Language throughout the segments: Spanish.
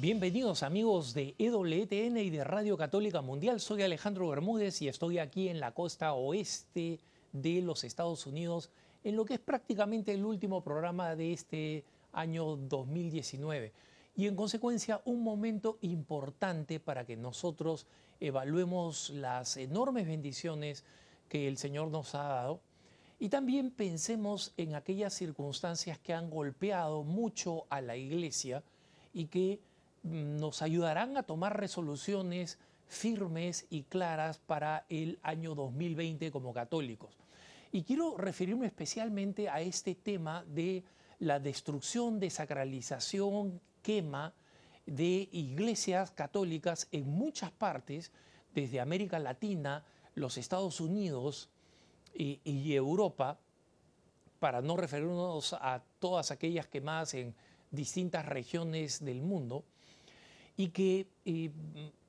Bienvenidos amigos de EWTN y de Radio Católica Mundial. Soy Alejandro Bermúdez y estoy aquí en la costa oeste de los Estados Unidos en lo que es prácticamente el último programa de este año 2019 y en consecuencia un momento importante para que nosotros evaluemos las enormes bendiciones que el Señor nos ha dado y también pensemos en aquellas circunstancias que han golpeado mucho a la iglesia y que nos ayudarán a tomar resoluciones firmes y claras para el año 2020 como católicos. Y quiero referirme especialmente a este tema de la destrucción, desacralización, quema de iglesias católicas en muchas partes, desde América Latina, los Estados Unidos y, y Europa, para no referirnos a todas aquellas quemadas en distintas regiones del mundo, y que eh,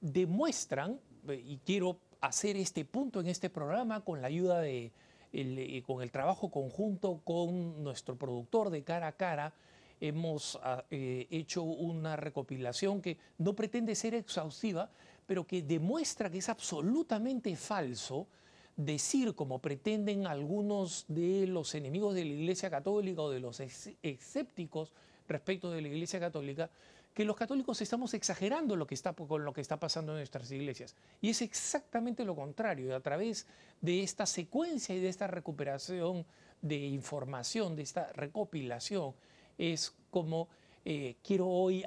demuestran, y quiero hacer este punto en este programa con la ayuda de, eh, con el trabajo conjunto con nuestro productor de cara a cara, hemos ah, eh, hecho una recopilación que no pretende ser exhaustiva, pero que demuestra que es absolutamente falso decir, como pretenden algunos de los enemigos de la Iglesia Católica o de los escépticos respecto de la Iglesia Católica, que los católicos estamos exagerando lo que está, con lo que está pasando en nuestras iglesias. Y es exactamente lo contrario. A través de esta secuencia y de esta recuperación de información, de esta recopilación, es como eh, quiero hoy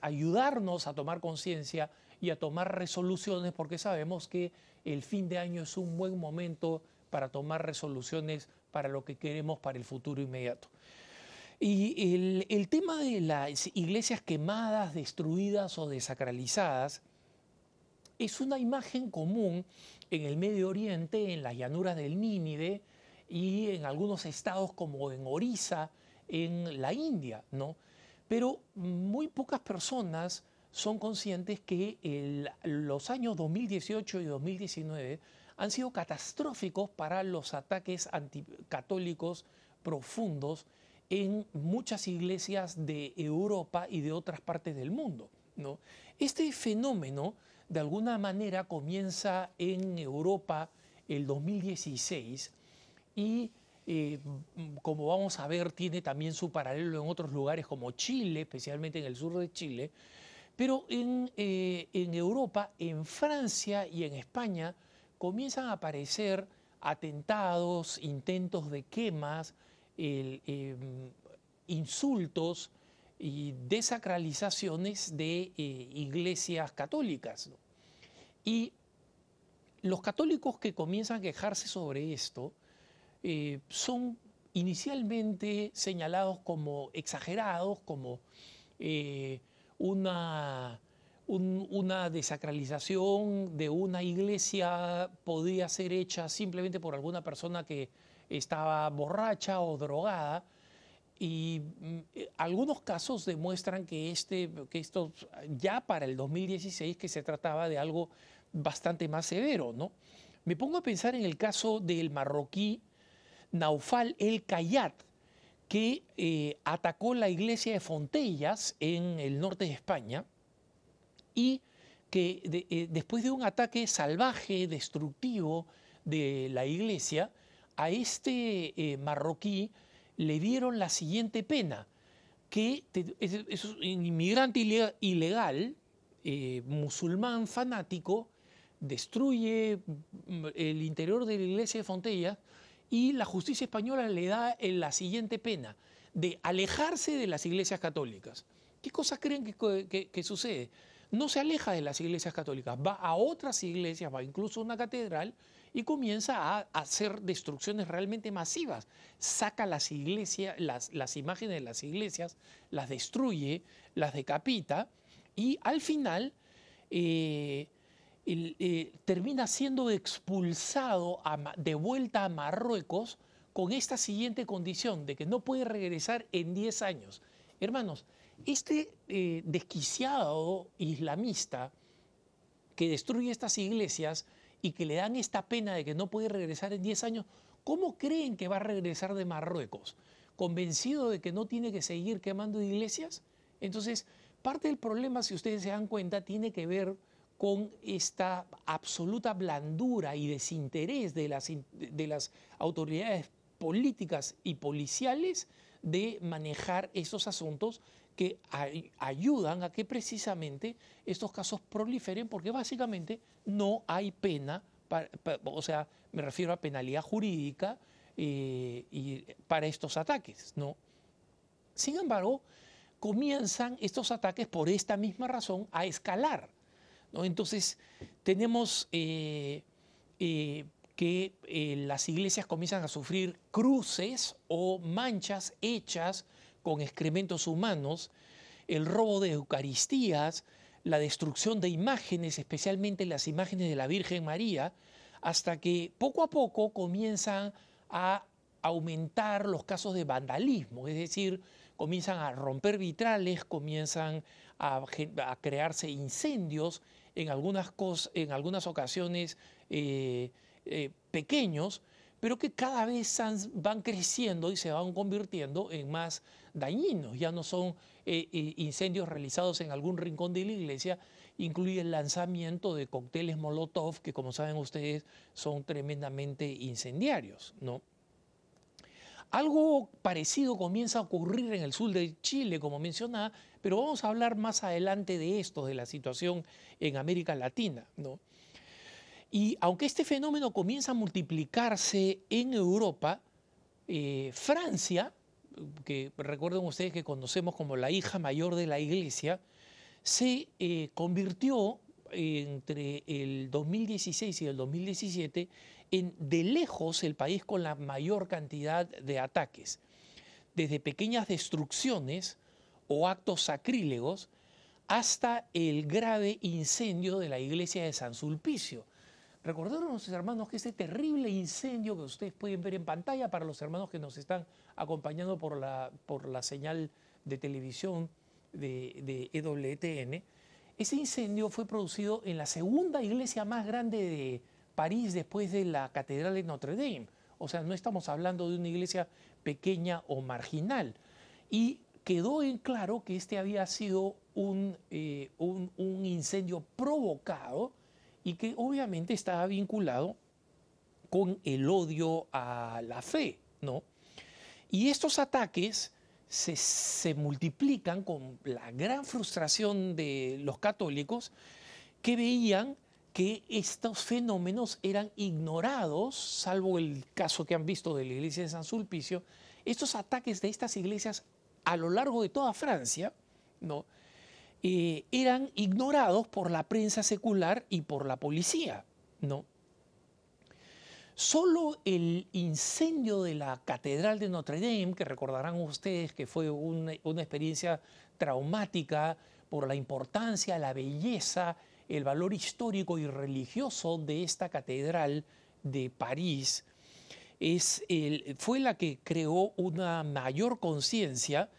ayudarnos a tomar conciencia y a tomar resoluciones, porque sabemos que el fin de año es un buen momento para tomar resoluciones para lo que queremos para el futuro inmediato. Y el, tema de las iglesias quemadas, destruidas o desacralizadas es una imagen común en el Medio Oriente, en las llanuras del Nínive y en algunos estados como en Orissa, en la India, ¿no? Pero muy pocas personas son conscientes que los años 2018 y 2019 han sido catastróficos para los ataques anticatólicos profundos en muchas iglesias de Europa y de otras partes del mundo. ¿no? Este fenómeno, de alguna manera, comienza en Europa el 2016 y, eh, como vamos a ver, tiene también su paralelo en otros lugares como Chile, especialmente en el sur de Chile, pero en, eh, Europa, en Francia y en España, comienzan a aparecer atentados, intentos de quemas, Em, insultos y desacralizaciones de eh, iglesias católicas. Y los católicos que comienzan a quejarse sobre esto eh, son inicialmente señalados como exagerados, como eh, una, una desacralización de una iglesia podría ser hecha simplemente por alguna persona que estaba borracha o drogada. Y mm, algunos casos demuestran que, este, que esto ya para el 2016 que se trataba de algo bastante más severo, ¿no? Me pongo a pensar en el caso del marroquí Naufal El Kayat, que eh, atacó la iglesia de Fontellas en el norte de España y que eh, después de un ataque salvaje, destructivo de la iglesia, a este eh, marroquí le dieron la siguiente pena, que es, un inmigrante ilegal, eh, musulmán fanático, destruye mm, el interior de la iglesia de Fontella y la justicia española le da la siguiente pena, de alejarse de las iglesias católicas. ¿Qué cosas creen que sucede? No se aleja de las iglesias católicas, va a otras iglesias, va incluso a una catedral y comienza a hacer destrucciones realmente masivas. Saca las iglesias, las, las imágenes de las iglesias, las destruye, las decapita y al final eh, eh, termina siendo expulsado de vuelta a Marruecos con esta siguiente condición de que no puede regresar en 10 años. Hermanos, este eh, desquiciado islamista que destruye estas iglesias y que le dan esta pena de que no puede regresar en 10 años, ¿cómo creen que va a regresar de Marruecos? ¿Convencido de que no tiene que seguir quemando iglesias? Entonces, parte del problema, si ustedes se dan cuenta, tiene que ver con esta absoluta blandura y desinterés de las, de las autoridades políticas y policiales de manejar esos asuntos que ayudan a que precisamente estos casos proliferen porque básicamente no hay pena, o sea, me refiero a penalidad jurídica eh, para estos ataques, ¿no? Sin embargo, comienzan estos ataques por esta misma razón a escalar, ¿no? Entonces, tenemos eh, eh, que las iglesias comienzan a sufrir cruces o manchas hechas con excrementos humanos, el robo de Eucaristías, la destrucción de imágenes, especialmente las imágenes de la Virgen María, hasta que poco a poco comienzan a aumentar los casos de vandalismo, es decir, comienzan a romper vitrales, comienzan a, crearse incendios, en algunas, en algunas ocasiones eh, eh, pequeños, pero que cada vez van creciendo y se van convirtiendo en más dañinos. Ya no son eh, eh, incendios realizados en algún rincón de la iglesia, incluye el lanzamiento de cócteles Molotov, que como saben ustedes son tremendamente incendiarios. ¿no? Algo parecido comienza a ocurrir en el sur de Chile, como mencionaba, pero vamos a hablar más adelante de esto, de la situación en América Latina. ¿no? Y aunque este fenómeno comienza a multiplicarse en Europa, eh, Francia, que recuerden ustedes que conocemos como la hija mayor de la iglesia, se eh, convirtió entre el 2016 y el 2017 en de lejos el país con la mayor cantidad de ataques, desde pequeñas destrucciones o actos sacrílegos hasta el grave incendio de la iglesia de San Sulpicio, Recordaron hermanos que ese terrible incendio que ustedes pueden ver en pantalla para los hermanos que nos están acompañando por la, por la señal de televisión de, de EWTN, ese incendio fue producido en la segunda iglesia más grande de París después de la Catedral de Notre Dame. O sea, no estamos hablando de una iglesia pequeña o marginal. Y quedó en claro que este había sido un, eh, un incendio provocado y que obviamente estaba vinculado con el odio a la fe, ¿no? Y estos ataques se, multiplican con la gran frustración de los católicos que veían que estos fenómenos eran ignorados, salvo el caso que han visto de la iglesia de San Sulpicio, estos ataques de estas iglesias a lo largo de toda Francia, ¿no? Eh, eran ignorados por la prensa secular y por la policía, ¿no? Solo el incendio de la Catedral de Notre Dame, que recordarán ustedes que fue una, experiencia traumática por la importancia, la belleza, el valor histórico y religioso de esta catedral de París, fue la que creó una mayor conciencia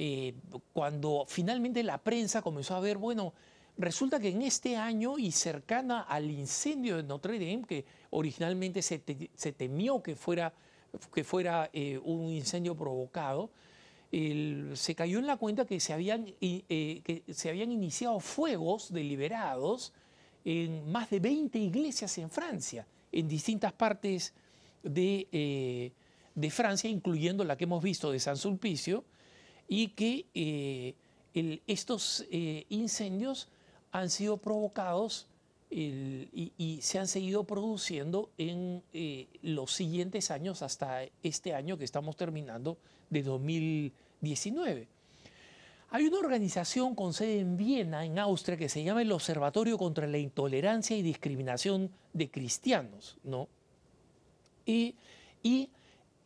eh, cuando finalmente la prensa comenzó a ver, bueno, resulta que en este año y cercana al incendio de Notre Dame, que originalmente se, temió que fuera, que fuera eh, un incendio provocado, se cayó en la cuenta que se, habían, eh, que se habían iniciado fuegos deliberados en más de 20 iglesias en Francia, en distintas partes de, de Francia, incluyendo la que hemos visto de San Sulpicio, y que eh, estos eh, incendios han sido provocados y, se han seguido produciendo en eh, los siguientes años hasta este año que estamos terminando de 2019. Hay una organización con sede en Viena, en Austria, que se llama el Observatorio contra la Intolerancia y Discriminación de Cristianos, ¿no? y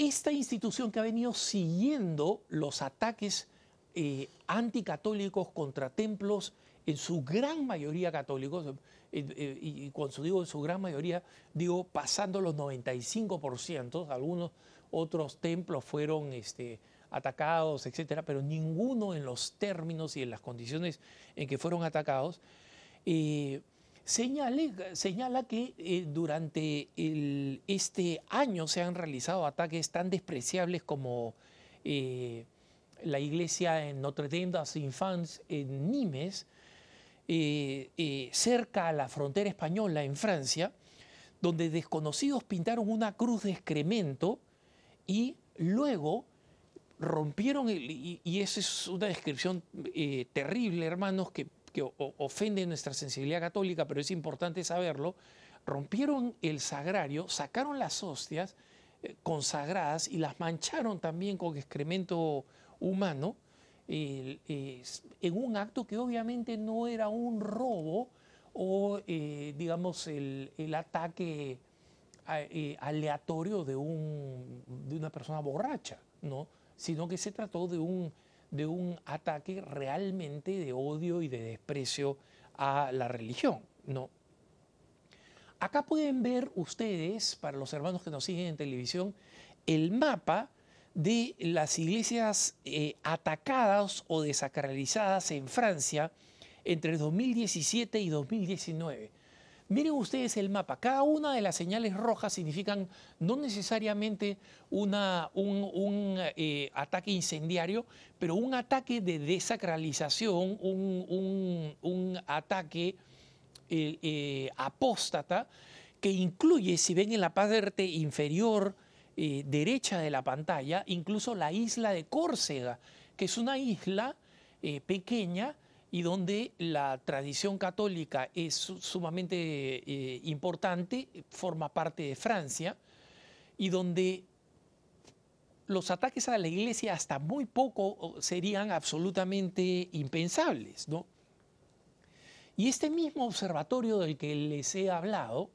esta institución que ha venido siguiendo los ataques eh, anticatólicos contra templos, en su gran mayoría católicos, eh, eh, y cuando digo en su gran mayoría, digo pasando los 95%, algunos otros templos fueron este, atacados, etcétera, pero ninguno en los términos y en las condiciones en que fueron atacados señala que eh, durante este año se han realizado ataques tan despreciables como eh, la iglesia en Notre Dame des Enfants en Nimes, eh, cerca a la frontera española en Francia, donde desconocidos pintaron una cruz de excremento y luego rompieron, y, esa es una descripción terrible, hermanos, que, ofende nuestra sensibilidad católica, pero es importante saberlo, rompieron el sagrario, sacaron las hostias eh, consagradas y las mancharon también con excremento humano, en un acto que obviamente no era un robo o, eh, digamos, el, ataque aleatorio de, un, de una persona borracha, ¿no? sino que se trató de un, de un ataque realmente de odio y de desprecio a la religión. ¿no? Acá pueden ver ustedes, para los hermanos que nos siguen en televisión, el mapa de las iglesias eh, atacadas o desacralizadas en Francia entre 2017 y 2019. Miren ustedes el mapa. Cada una de las señales rojas significan no necesariamente un, eh, ataque incendiario, pero un ataque de desacralización, un, ataque eh, eh, apóstata que incluye, si ven en la parte inferior derecha de la pantalla, incluso la isla de Córcega, que es una isla pequeña y donde la tradición católica es sumamente eh, importante, forma parte de Francia, y donde los ataques a la iglesia hasta muy poco serían absolutamente impensables. ¿no? Y este mismo observatorio del que les he hablado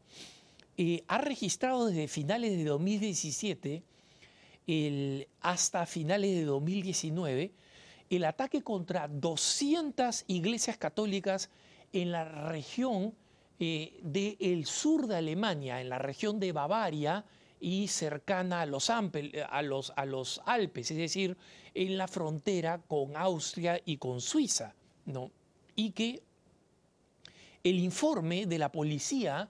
eh, ha registrado desde finales de 2017 hasta finales de 2019 el ataque contra 200 iglesias católicas en la región eh, del sur de Alemania, en la región de Bavaria y cercana a los, a, los, a los, Alpes, es decir, en la frontera con Austria y con Suiza. ¿no? Y que el informe de la policía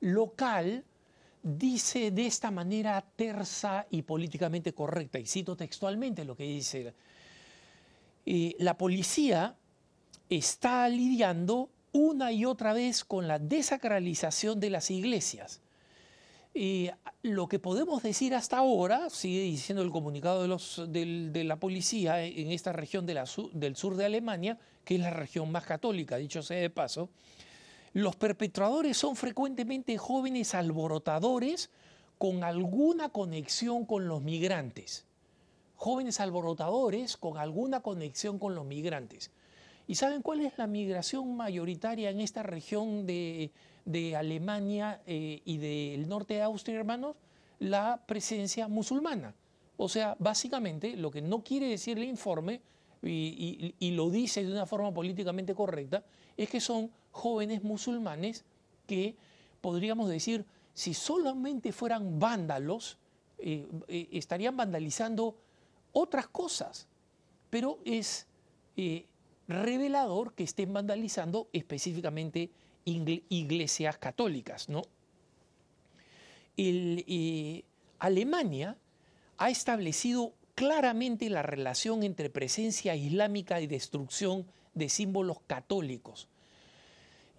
local dice de esta manera tersa y políticamente correcta, y cito textualmente lo que dice la policía está lidiando una y otra vez con la desacralización de las iglesias. lo que podemos decir hasta ahora, sigue diciendo el comunicado de, la policía en esta región del sur de Alemania, que es la región más católica, dicho sea de paso, los perpetradores son frecuentemente jóvenes alborotadores con alguna conexión con los migrantes jóvenes alborotadores con alguna conexión con los migrantes. ¿Y saben cuál es la migración mayoritaria en esta región de, Alemania eh, y del norte de Austria, hermanos? La presencia musulmana. O sea, básicamente lo que no quiere decir el informe, y, y lo dice de una forma políticamente correcta, es que son jóvenes musulmanes que podríamos decir, si solamente fueran vándalos, eh, eh, estarían vandalizando otras cosas, pero es eh, revelador que estén vandalizando específicamente iglesias católicas. Eh, Alemania ha establecido claramente la relación entre presencia islámica y destrucción de símbolos católicos.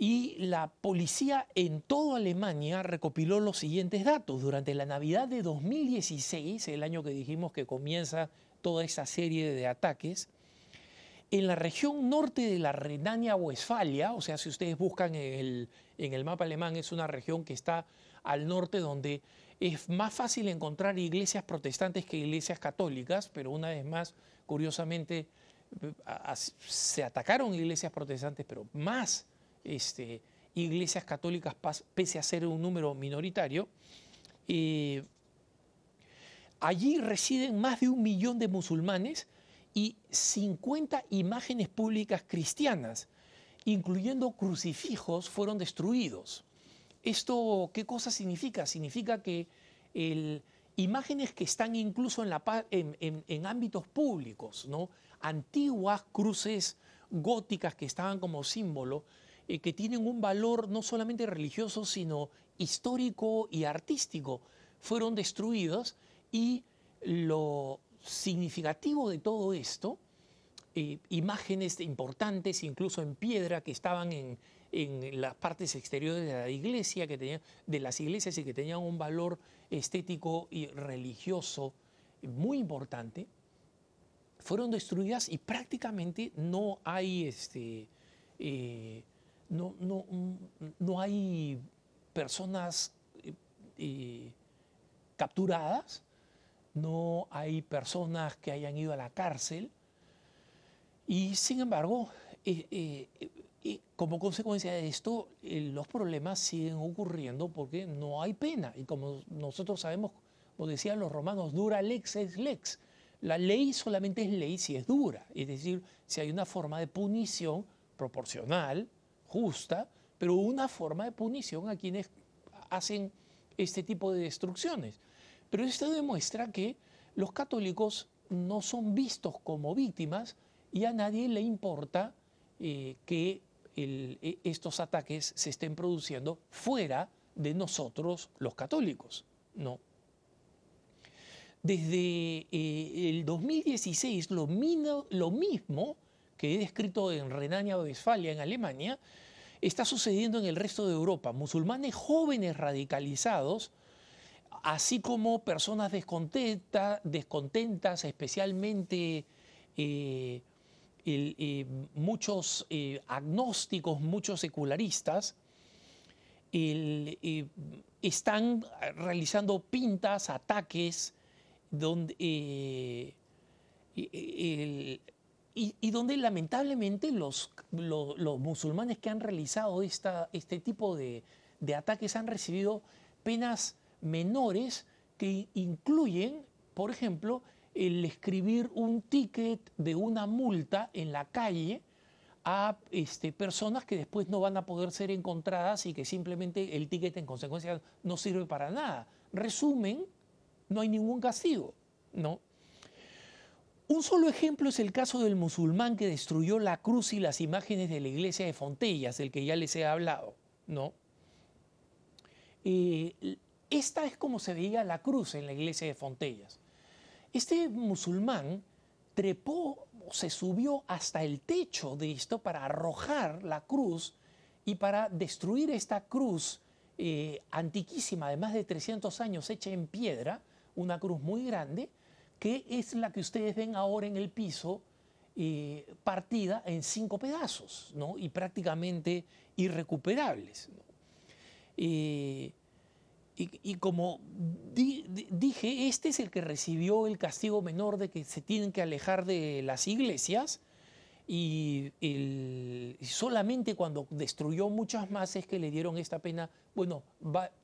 Y la policía en toda Alemania recopiló los siguientes datos. Durante la Navidad de 2016, el año que dijimos que comienza toda esa serie de ataques, en la región norte de la Renania-Westfalia, o sea, si ustedes buscan en el, en el mapa alemán, es una región que está al norte donde es más fácil encontrar iglesias protestantes que iglesias católicas, pero una vez más, curiosamente, se atacaron iglesias protestantes, pero más este, iglesias católicas, pese a ser un número minoritario. Allí residen más de un millón de musulmanes y 50 imágenes públicas cristianas, incluyendo crucifijos, fueron destruidos. ¿Esto qué cosa significa? Significa que imágenes que están incluso en, en, ámbitos públicos, ¿no? antiguas cruces góticas que estaban como símbolo, eh, que tienen un valor no solamente religioso, sino histórico y artístico, fueron destruidos y lo significativo de todo esto, eh, imágenes importantes, incluso en piedra, que estaban en, las partes exteriores de la iglesia, que de las iglesias y que tenían un valor estético y religioso muy importante, fueron destruidas y prácticamente no hay este, eh, no, no, no, hay personas eh, capturadas, no hay personas que hayan ido a la cárcel. Y sin embargo, eh, como consecuencia de esto, los problemas siguen ocurriendo porque no hay pena. Y como nosotros sabemos, como decían los romanos, dura lex es lex. La ley solamente es ley si es dura, es decir, si hay una forma de punición proporcional, justa, pero una forma de punición a quienes hacen este tipo de destrucciones. Pero esto demuestra que los católicos no son vistos como víctimas y a nadie le importa eh, que e, estos ataques se estén produciendo fuera de nosotros los católicos. No. Desde eh, el 2016, lo, lo mismo que he descrito en Renania-Westfalia, en Alemania, está sucediendo en el resto de Europa. Musulmanes jóvenes radicalizados, así como personas descontentas, especialmente eh, eh, muchos eh, agnósticos, muchos secularistas, están realizando pintas, ataques, donde y, donde lamentablemente los, los, musulmanes que han realizado este tipo de, ataques han recibido penas menores que incluyen, por ejemplo, el escribir un ticket de una multa en la calle a este, personas que después no van a poder ser encontradas y que simplemente el ticket en consecuencia no sirve para nada. Resumen, no hay ningún castigo, ¿no? Un solo ejemplo es el caso del musulmán que destruyó la cruz y las imágenes de la iglesia de Fontellas, del que ya les he hablado. ¿no? Eh, esta es como se veía la cruz en la iglesia de Fontellas. Este musulmán trepó o se subió hasta el techo de esto para arrojar la cruz y para destruir esta cruz eh, antiquísima de más de 300 años hecha en piedra, una cruz muy grande, que es la que ustedes ven ahora en el piso, eh, partida en cinco pedazos ¿no? y prácticamente irrecuperables. Eh, y, como dije, este es el que recibió el castigo menor de que se tienen que alejar de las iglesias y, solamente cuando destruyó muchas más es que le dieron esta pena, bueno,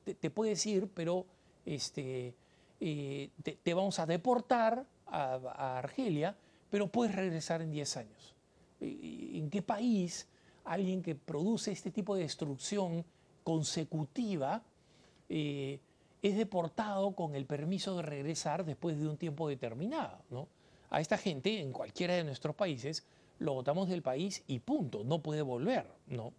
te, te puedes ir, pero este, te, vamos a deportar a, Argelia, pero puedes regresar en 10 años. ¿En qué país alguien que produce este tipo de destrucción consecutiva eh, es deportado con el permiso de regresar después de un tiempo determinado? A esta gente, en cualquiera de nuestros países, lo votamos del país y punto, no puede volver. ¿no?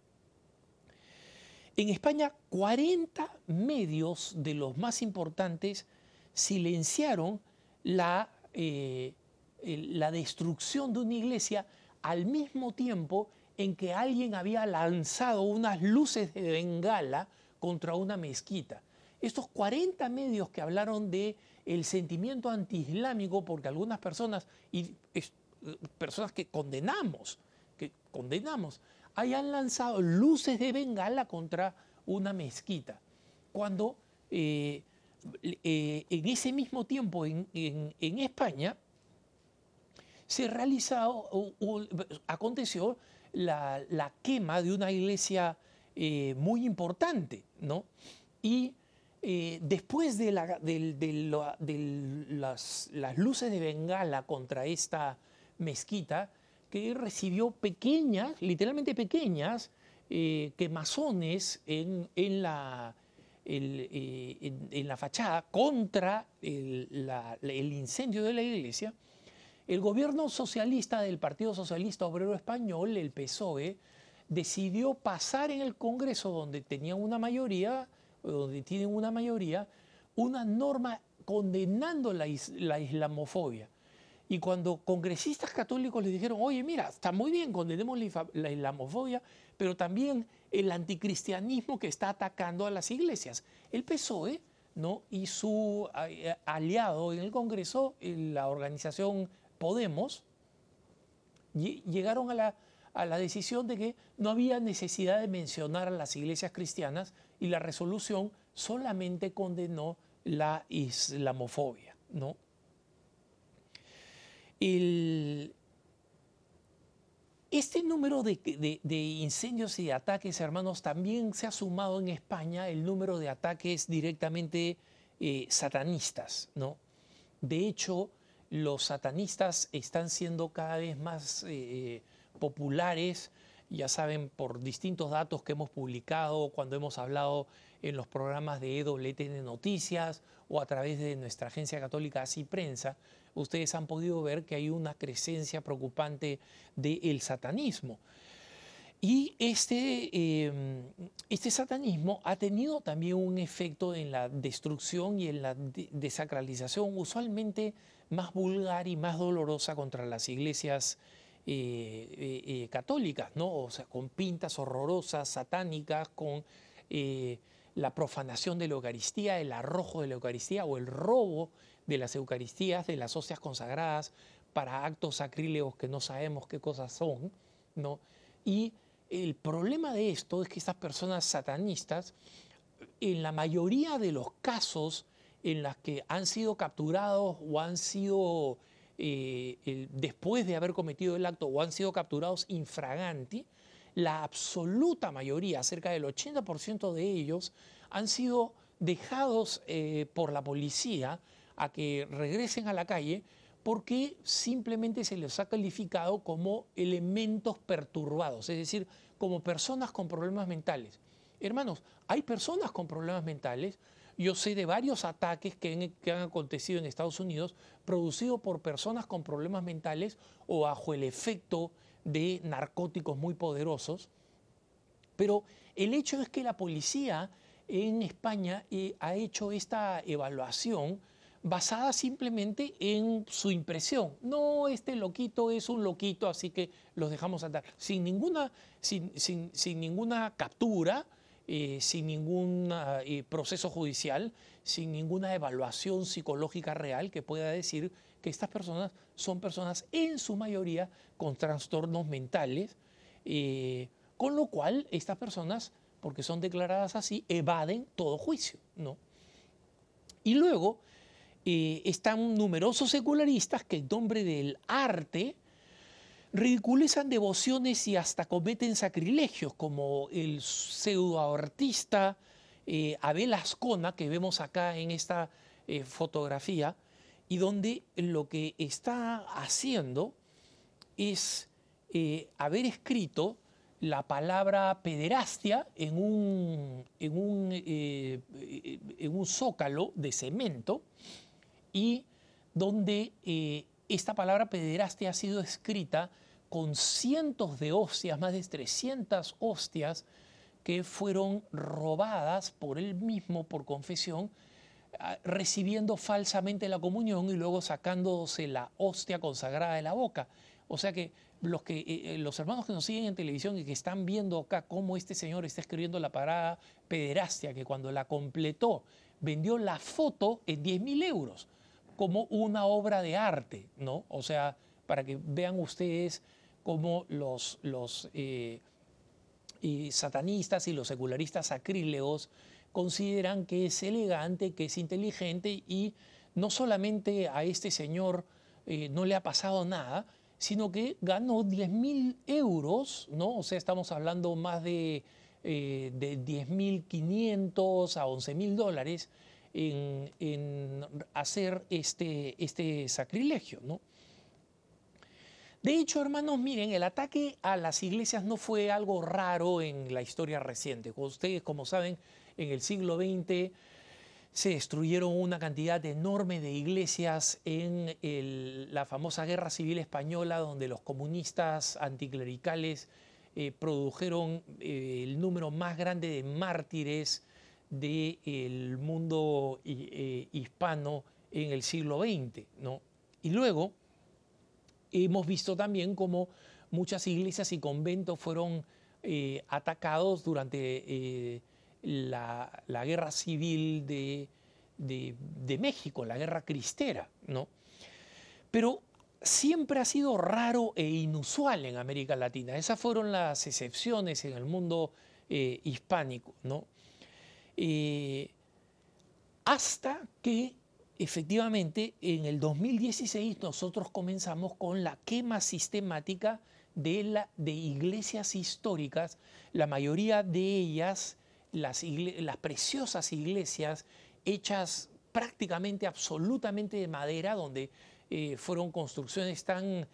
En España, 40 medios de los más importantes silenciaron la, eh, la destrucción de una iglesia al mismo tiempo en que alguien había lanzado unas luces de bengala contra una mezquita. Estos 40 medios que hablaron de el sentimiento antiislámico, porque algunas personas, y personas que condenamos, que condenamos, hayan lanzado luces de bengala contra una mezquita, cuando eh, eh, en ese mismo tiempo en, España se realizó, aconteció la, quema de una iglesia eh, muy importante, ¿no? Y eh, después de, las, luces de Bengala contra esta mezquita, que recibió pequeñas, literalmente pequeñas, quemazones en, en, la, en, la fachada contra el, incendio de la iglesia, el gobierno socialista del Partido Socialista Obrero Español, el PSOE, decidió pasar en el Congreso, donde tenían una mayoría, donde tienen una mayoría, una norma condenando la, la islamofobia. Y cuando congresistas católicos les dijeron, oye, mira, está muy bien, condenemos la islamofobia, pero también el anticristianismo que está atacando a las iglesias. El PSOE ¿no? y su eh, aliado en el Congreso, la organización Podemos, llegaron a la, a la decisión de que no había necesidad de mencionar a las iglesias cristianas y la resolución solamente condenó la islamofobia. ¿no? El, este número de, incendios y de ataques, hermanos, también se ha sumado en España el número de ataques directamente eh, satanistas, ¿no? De hecho, los satanistas están siendo cada vez más eh, populares, ya saben, por distintos datos que hemos publicado cuando hemos hablado en los programas de EWTN Noticias o a través de nuestra agencia católica Así Prensa, ustedes han podido ver que hay una crecencia preocupante del satanismo. Y este, em, este, satanismo ha tenido también un efecto en la destrucción y en la desacralización, usualmente más vulgar y más dolorosa contra las iglesias eh, eh, eh, católicas, ¿no? O sea, con pintas horrorosas, satánicas, con la profanación de la Eucaristía, el arrojo de la Eucaristía o el robo de las Eucaristías, de las hostias consagradas, para actos sacrílegos que no sabemos qué cosas son, ¿no? Y el problema de esto es que estas personas satanistas, en la mayoría de los casos en las que han sido capturados o han sido, eh, después de haber cometido el acto, o han sido capturados infraganti, la absoluta mayoría, cerca del 80% de ellos, han sido dejados eh, por la policía a que regresen a la calle porque simplemente se les ha calificado como elementos perturbados, es decir, como personas con problemas mentales. Hermanos, hay personas con problemas mentales. Yo sé de varios ataques que han, acontecido en Estados Unidos producidos por personas con problemas mentales o bajo el efecto de narcóticos muy poderosos. Pero el hecho es que la policía en España eh, ha hecho esta evaluación basada simplemente en su impresión. No, este loquito es un loquito, así que los dejamos andar. Sin ninguna, sin, ninguna captura, eh, sin ningún eh, proceso judicial, sin ninguna evaluación psicológica real que pueda decir que estas personas son personas en su mayoría con trastornos mentales, eh, con lo cual estas personas, porque son declaradas así, evaden todo juicio. ¿no? Y luego eh, están numerosos secularistas que en nombre del arte ridiculizan devociones y hasta cometen sacrilegios, como el pseudoartista eh, Abel Ascona, que vemos acá en esta eh, fotografía, y donde lo que está haciendo es haber escrito la palabra pederastia en un, en un, en un zócalo de cemento, y donde eh, esta palabra pederastia ha sido escrita con cientos de hostias, más de 300 hostias que fueron robadas por él mismo por confesión, ah, recibiendo falsamente la comunión y luego sacándose la hostia consagrada de la boca. O sea que los, que, eh, eh, los hermanos que nos siguen en televisión y que están viendo acá cómo este señor está escribiendo la palabra pederastia, que cuando la completó vendió la foto en 10 mil euros como una obra de arte, ¿no? O sea, para que vean ustedes cómo los, los eh, satanistas y los secularistas sacrílegos consideran que es elegante, que es inteligente y no solamente a este señor eh, no le ha pasado nada, sino que ganó 10 mil euros, ¿no? O sea, estamos hablando más de, eh, de 10.500 a 11 mil dólares en, hacer este, este sacrilegio. ¿no? De hecho, hermanos, miren, el ataque a las iglesias no fue algo raro en la historia reciente. Ustedes, como saben, en el siglo XX se destruyeron una cantidad enorme de iglesias en la famosa Guerra Civil Española, donde los comunistas anticlericales eh, produjeron eh, el número más grande de mártires del mundo eh, hispano en el siglo XX. ¿no? Y luego, hemos visto también cómo muchas iglesias y conventos fueron eh, atacados durante eh, la, guerra civil de, de, México, la guerra cristera, ¿no? Pero siempre ha sido raro e inusual en América Latina. Esas fueron las excepciones en el mundo eh, hispánico, ¿no? Hasta que efectivamente en el 2016 nosotros comenzamos con la quema sistemática de, iglesias históricas, la mayoría de ellas, las, preciosas iglesias hechas prácticamente absolutamente de madera, donde eh, fueron construcciones tan,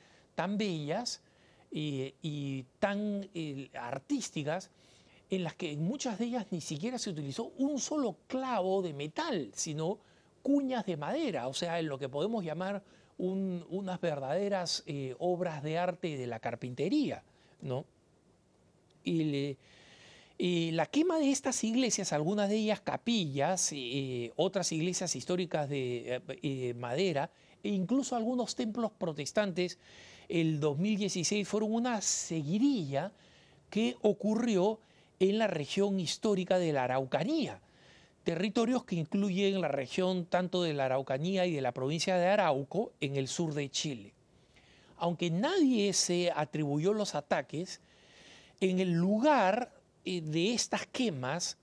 bellas eh, y tan eh, artísticas, en las que en muchas de ellas ni siquiera se utilizó un solo clavo de metal, sino cuñas de madera, o sea, en lo que podemos llamar unas verdaderas eh, obras de arte de la carpintería, ¿no? Y, la quema de estas iglesias, algunas de ellas capillas, eh, otras iglesias históricas de eh, madera, e incluso algunos templos protestantes, el 2016 fueron una seguidilla que ocurrió en la región histórica de la Araucanía, territorios que incluyen la región tanto de la Araucanía y de la provincia de Arauco en el sur de Chile. Aunque nadie se atribuyó los ataques, en el lugar eh, de estas quemas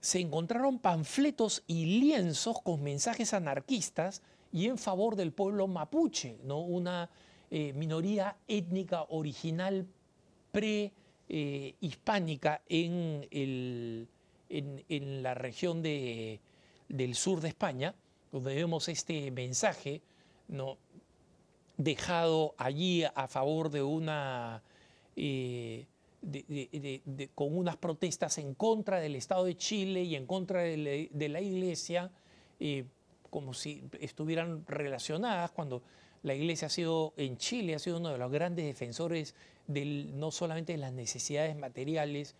se encontraron panfletos y lienzos con mensajes anarquistas y en favor del pueblo mapuche, ¿no? una eh, minoría étnica original pre-hispánica en el en, la región de, del sur de España, donde vemos este mensaje dejado allí a favor de una... Eh, con unas protestas en contra del Estado de Chile y en contra de la, Iglesia, eh, como si estuvieran relacionadas, cuando la Iglesia ha sido en Chile, ha sido uno de los grandes defensores no solamente de las necesidades materiales,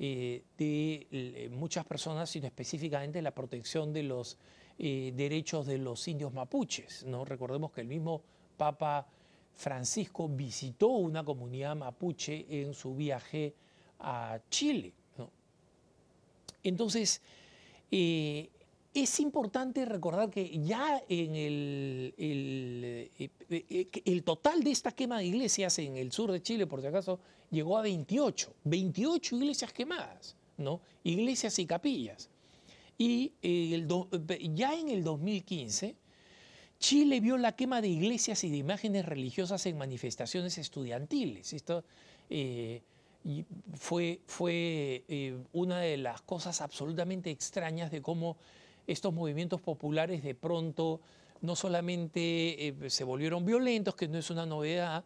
eh, de eh, muchas personas, sino específicamente la protección de los eh, derechos de los indios mapuches. ¿no? Recordemos que el mismo Papa Francisco visitó una comunidad mapuche en su viaje a Chile. Entonces, es importante recordar que ya en el, el, total de esta quema de iglesias en el sur de Chile, por si acaso, llegó a 28, 28 iglesias quemadas, ¿no? Iglesias y capillas. Y ya en el 2015, Chile vio la quema de iglesias y de imágenes religiosas en manifestaciones estudiantiles. Esto eh, fue, fue eh, una de las cosas absolutamente extrañas de cómo estos movimientos populares de pronto no solamente eh, se volvieron violentos, que no es una novedad,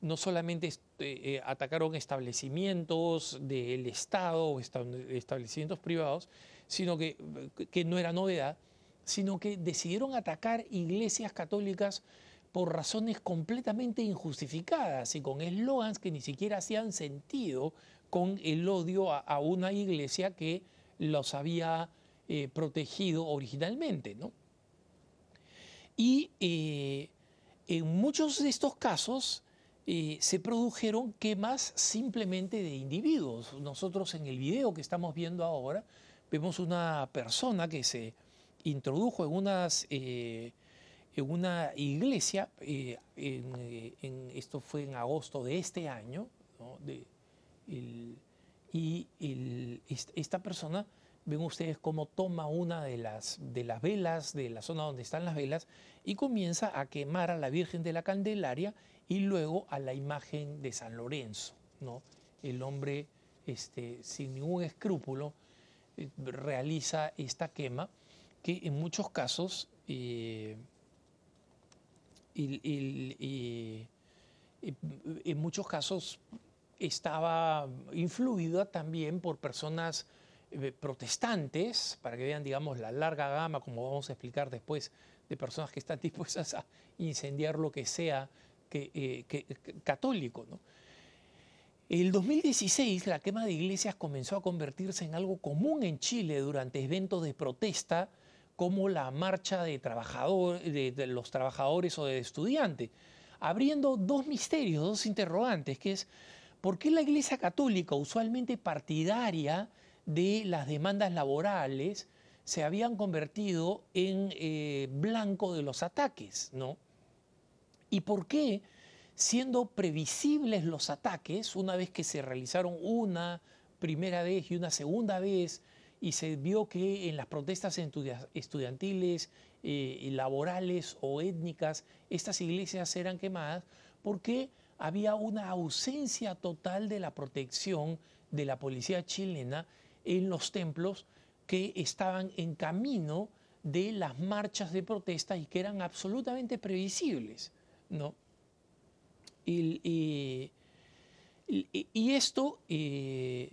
no solamente este, eh, atacaron establecimientos del Estado o establecimientos privados, sino que, que no era novedad, sino que decidieron atacar iglesias católicas por razones completamente injustificadas y con eslogans que ni siquiera hacían sentido con el odio a, una iglesia que los había eh, protegido originalmente. ¿no? Y eh, en muchos de estos casos, eh, se produjeron quemas simplemente de individuos. Nosotros en el video que estamos viendo ahora vemos una persona que se introdujo en, unas, en una iglesia, esto fue en agosto de este año, y esta persona ven ustedes cómo toma una de las, de las velas de la zona donde están las velas y comienza a quemar a la Virgen de la Candelaria y luego a la imagen de San Lorenzo. ¿no? El hombre, este, sin ningún escrúpulo, eh, realiza esta quema que en muchos casos eh, en muchos casos estaba influida también por personas eh, protestantes, para que vean, digamos, la larga gama, como vamos a explicar después, de personas que están dispuestas a incendiar lo que sea que, eh, católico. ¿no? El 2016 la quema de iglesias comenzó a convertirse en algo común en Chile durante eventos de protesta como la marcha de, trabajador, de, los trabajadores o de estudiantes. abriendo dos misterios, dos interrogantes, que es por qué la Iglesia Católica, usualmente partidaria de las demandas laborales, se habían convertido en eh, blanco de los ataques, ¿no? ¿Y por qué, siendo previsibles los ataques, una vez que se realizaron una primera vez y una segunda vez, y se vio que en las protestas estudiantiles, eh, laborales o étnicas, estas iglesias eran quemadas, porque había una ausencia total de la protección de la policía chilena en los templos que estaban en camino de las marchas de protesta y que eran absolutamente previsibles. ¿no? Y, esto, eh,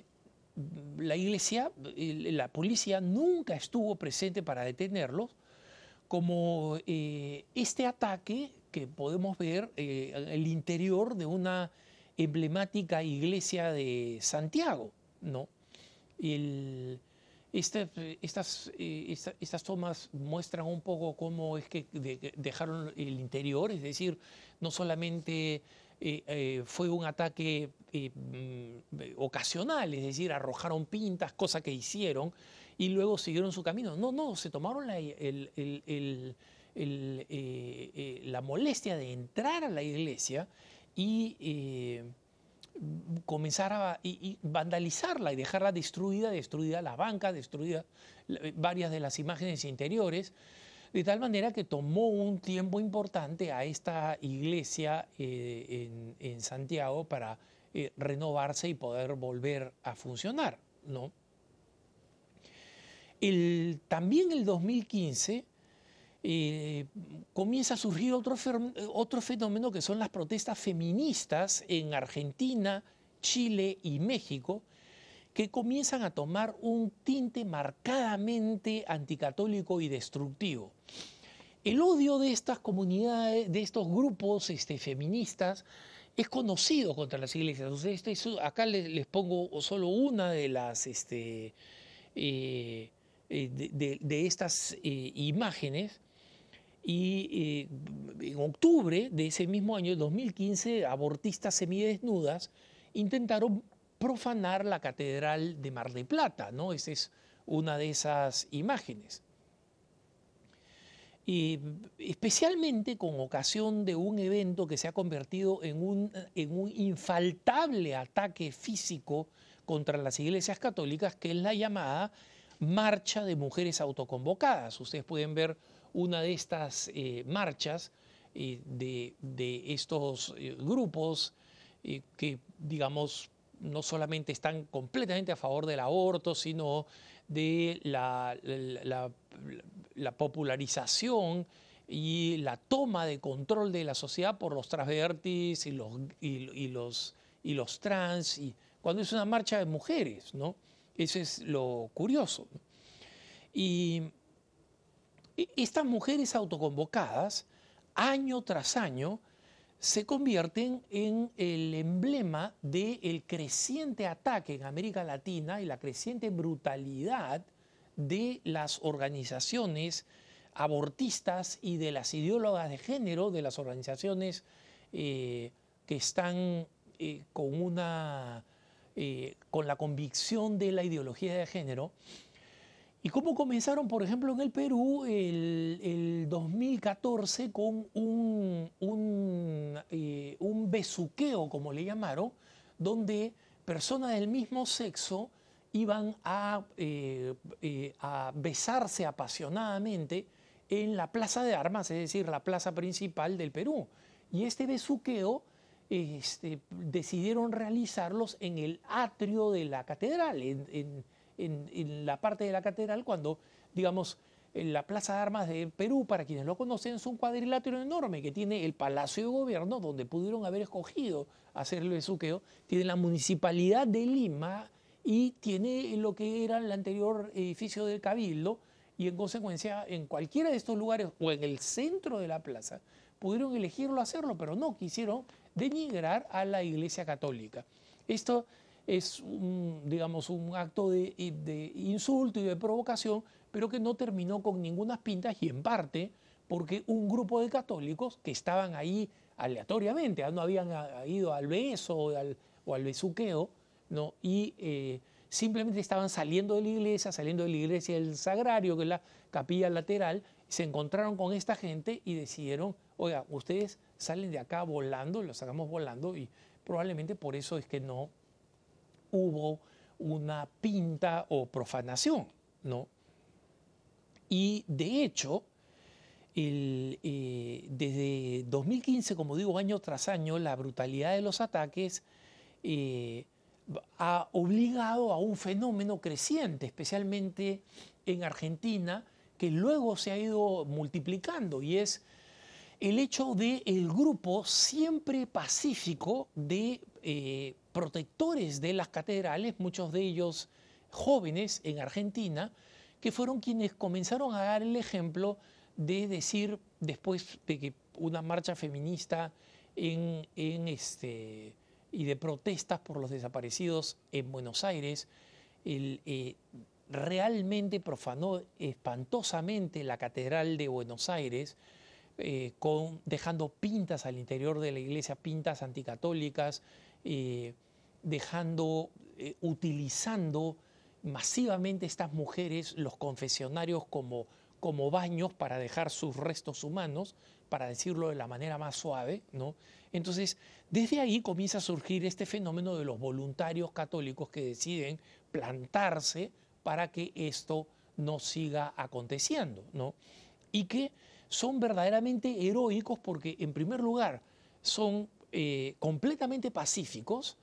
la iglesia, la policía nunca estuvo presente para detenerlos, como eh, este ataque que podemos ver eh, en el interior de una emblemática iglesia de Santiago. ¿no? El, este, estas, eh, estas tomas muestran un poco cómo es que dejaron el interior, es decir, no solamente eh, eh, fue un ataque mm, ocasional, es decir, arrojaron pintas, cosa que hicieron, y luego siguieron su camino. No, no, se tomaron la, la molestia de entrar a la iglesia y comenzar a y, vandalizarla y dejarla destruida, destruida la banca, destruida varias de las imágenes interiores, de tal manera que tomó un tiempo importante a esta iglesia eh, en, Santiago para eh, renovarse y poder volver a funcionar. ¿no? El, también el 2015 eh, comienza a surgir otro, otro fenómeno que son las protestas feministas en Argentina, Chile y México, que comienzan a tomar un tinte marcadamente anticatólico y destructivo. El odio de estas comunidades, de estos grupos este, feministas, es conocido contra las iglesias. Este acá les, pongo solo una de las este, eh, eh, de, estas imágenes y eh, en octubre de ese mismo año, 2015, abortistas semidesnudas intentaron profanar la Catedral de Mar de Plata, ¿no? Esa es una de esas imágenes. Y especialmente con ocasión de un evento que se ha convertido en un infaltable ataque físico contra las iglesias católicas, que es la llamada Marcha de Mujeres Autoconvocadas. Ustedes pueden ver una de estas eh, marchas eh, de, estos eh, grupos que, digamos, no solamente están completamente a favor del aborto, sino de la, la, popularización y la toma de control de la sociedad por los transvertis y los, y, los, y los trans, y cuando es una marcha de mujeres, ¿no? Eso es lo curioso. Y estas mujeres autoconvocadas, año tras año, se convierten en el emblema del creciente ataque en América Latina y la creciente brutalidad de las organizaciones abortistas y de las ideólogas de género, de las organizaciones eh, que están eh, con, una, eh, con la convicción de la ideología de género, ¿Y cómo comenzaron, por ejemplo, en el Perú el, 2014 con un, eh, un, besuqueo, como le llamaron, donde personas del mismo sexo iban a, eh, eh, a besarse apasionadamente en la plaza de armas, es decir, la plaza principal del Perú. Y este besuqueo este, decidieron realizarlos en el atrio de la catedral, en en, la parte de la catedral cuando, digamos, en la Plaza de Armas de Perú, para quienes lo conocen, es un cuadrilátero enorme que tiene el Palacio de Gobierno, donde pudieron haber escogido hacer el besuqueo, tiene la Municipalidad de Lima y tiene lo que era el anterior edificio del Cabildo, y en consecuencia, en cualquiera de estos lugares o en el centro de la plaza, pudieron elegirlo hacerlo, pero no quisieron denigrar a la Iglesia Católica. Esto es un, digamos, un acto de, insulto y de provocación, pero que no terminó con ninguna pinta y en parte porque un grupo de católicos que estaban ahí aleatoriamente, no habían ido al beso o al, o al besuqueo, ¿no? y eh, simplemente estaban saliendo de la iglesia, saliendo de la iglesia del sagrario, que es la capilla lateral, se encontraron con esta gente y decidieron, oiga, ustedes salen de acá volando, los sacamos volando y probablemente por eso es que no hubo una pinta o profanación, ¿no? Y de hecho, eh, desde 2015, como digo, año tras año, la brutalidad de los ataques eh, ha obligado a un fenómeno creciente, especialmente en Argentina, que luego se ha ido multiplicando y es el hecho de el grupo siempre pacífico de eh, protectores de las catedrales, muchos de ellos jóvenes en Argentina, que fueron quienes comenzaron a dar el ejemplo de decir, después de que una marcha feminista en, este, y de protestas por los desaparecidos en Buenos Aires, eh, realmente profanó espantosamente la Catedral de Buenos Aires, eh, dejando pintas al interior de la iglesia, pintas anticatólicas, eh, dejando, utilizando masivamente estas mujeres los confesionarios como, como baños para dejar sus restos humanos, para decirlo de la manera más suave, ¿no? Entonces, desde ahí comienza a surgir este fenómeno de los voluntarios católicos que deciden plantarse para que esto no siga aconteciendo, ¿no? Y que son verdaderamente heroicos porque, en primer lugar, son eh, completamente pacíficos,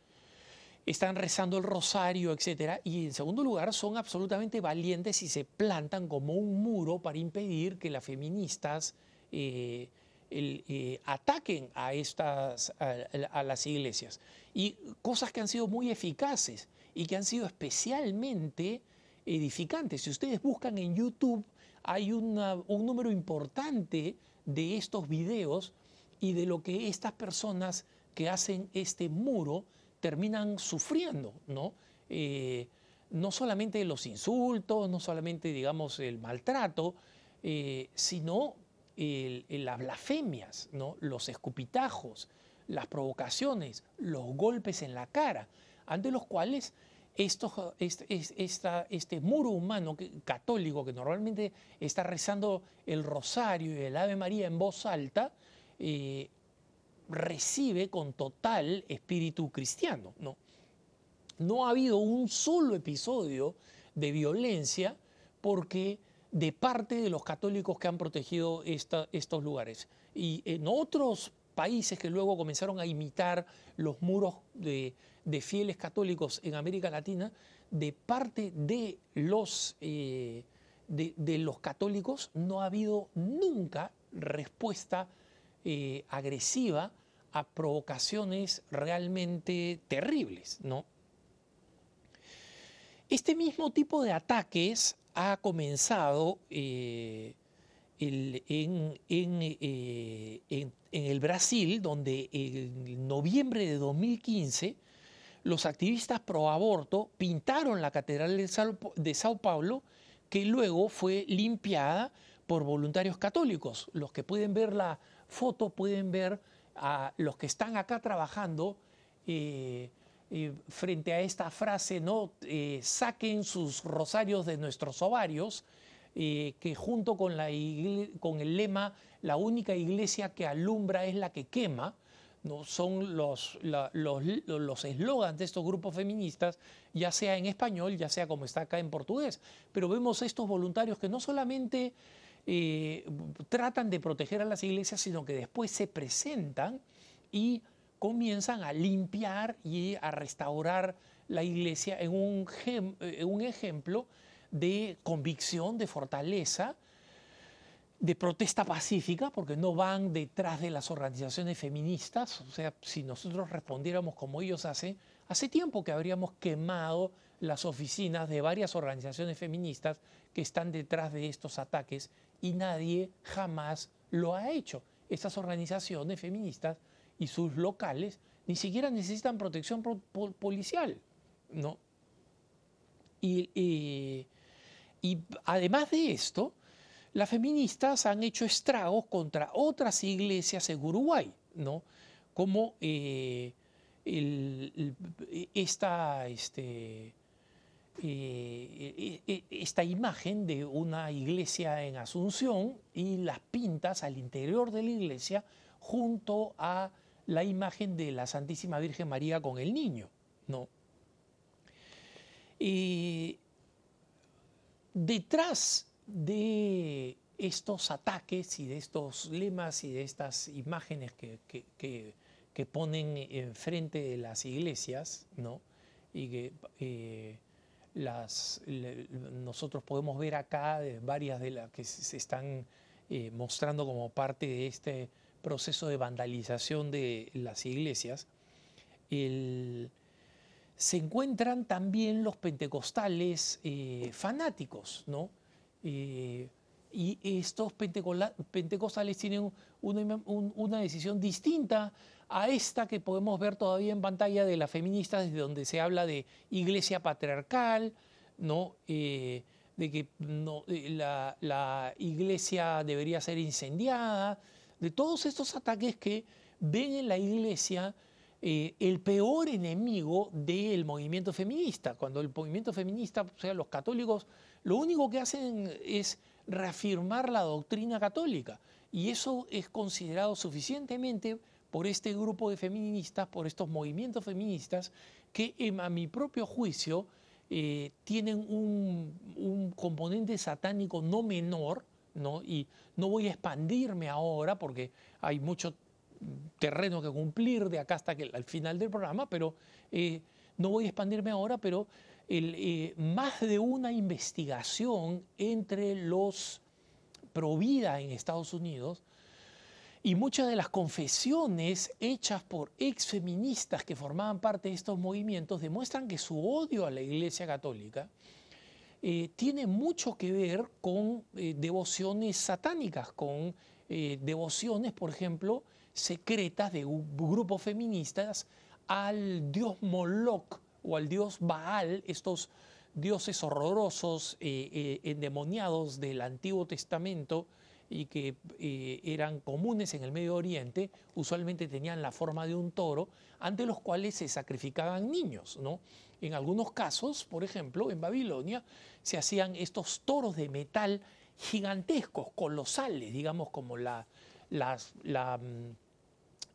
están rezando el rosario, etc. Y en segundo lugar, son absolutamente valientes y se plantan como un muro para impedir que las feministas eh, eh, ataquen a, estas, a, las iglesias. Y cosas que han sido muy eficaces y que han sido especialmente edificantes. Si ustedes buscan en YouTube, hay un número importante de estos videos y de lo que estas personas que hacen este muro terminan sufriendo, ¿no? Eh, no solamente los insultos, no solamente, digamos, el maltrato, eh, sino las blasfemias, ¿no? los escupitajos, las provocaciones, los golpes en la cara, ante los cuales esto, este, este, muro humano católico que normalmente está rezando el rosario y el Ave María en voz alta, eh, recibe con total espíritu cristiano. No, no ha habido un solo episodio de violencia porque de parte de los católicos que han protegido estos lugares. Y en otros países que luego comenzaron a imitar los muros de, fieles católicos en América Latina, de parte de los, eh, de, los católicos no ha habido nunca respuesta eh, agresiva a provocaciones realmente terribles, ¿no? Este mismo tipo de ataques ha comenzado eh, eh, en, el Brasil, donde en noviembre de 2015 los activistas pro aborto pintaron la Catedral de Sao Paulo, que luego fue limpiada por voluntarios católicos. Los que pueden ver la foto pueden ver a los que están acá trabajando eh, eh, frente a esta frase, ¿no? Saquen sus rosarios de nuestros ovarios, que junto con, la con el lema, la única iglesia que alumbra es la que quema, ¿no? son los eslogans los, de estos grupos feministas, ya sea en español, ya sea como está acá en portugués. Pero vemos estos voluntarios que no solamente eh, tratan de proteger a las iglesias, sino que después se presentan y comienzan a limpiar y a restaurar la iglesia en un, un ejemplo de convicción, de fortaleza, de protesta pacífica, porque no van detrás de las organizaciones feministas. O sea, si nosotros respondiéramos como ellos hacen, hace tiempo que habríamos quemado las oficinas de varias organizaciones feministas que están detrás de estos ataques y nadie jamás lo ha hecho. Estas organizaciones feministas y sus locales ni siquiera necesitan protección policial, ¿no? Y, y, además de esto, las feministas han hecho estragos contra otras iglesias en Uruguay, ¿no? Como eh, esta, este, eh, e, esta imagen de una iglesia en Asunción y las pintas al interior de la iglesia junto a la imagen de la Santísima Virgen María con el niño, ¿no? Detrás de estos ataques y de estos lemas y de estas imágenes que, que, ponen enfrente de las iglesias, ¿no? Y que eh, las, nosotros podemos ver acá varias de las que se están eh, mostrando como parte de este proceso de vandalización de las iglesias. Se encuentran también los pentecostales eh, fanáticos, ¿no? Eh, y estos pentecostales tienen una, decisión distinta a esta que podemos ver todavía en pantalla de la feminista, desde donde se habla de iglesia patriarcal, ¿no? Eh, de que la, iglesia debería ser incendiada, de todos estos ataques que ven en la iglesia el peor enemigo del movimiento feminista. Cuando el movimiento feminista, o sea, los católicos lo único que hacen es reafirmar la doctrina católica y eso es considerado suficientemente por este grupo de feministas, por estos movimientos feministas, que a mi propio juicio eh, tienen un, componente satánico no menor, ¿no? y no voy a expandirme ahora porque hay mucho terreno que cumplir de acá hasta que, al final del programa, pero eh, no voy a expandirme ahora, pero eh, más de una investigación entre los Provida en Estados Unidos y muchas de las confesiones hechas por exfeministas que formaban parte de estos movimientos demuestran que su odio a la Iglesia Católica eh, tiene mucho que ver con devociones satánicas, con devociones, por ejemplo, secretas de grupos feministas al dios Moloch o al dios Baal, estos dioses horrorosos, eh, eh, endemoniados del Antiguo Testamento y que eh, eran comunes en el Medio Oriente, usualmente tenían la forma de un toro, ante los cuales se sacrificaban niños. ¿no? En algunos casos, por ejemplo, en Babilonia, se hacían estos toros de metal gigantescos, colosales, digamos como la, la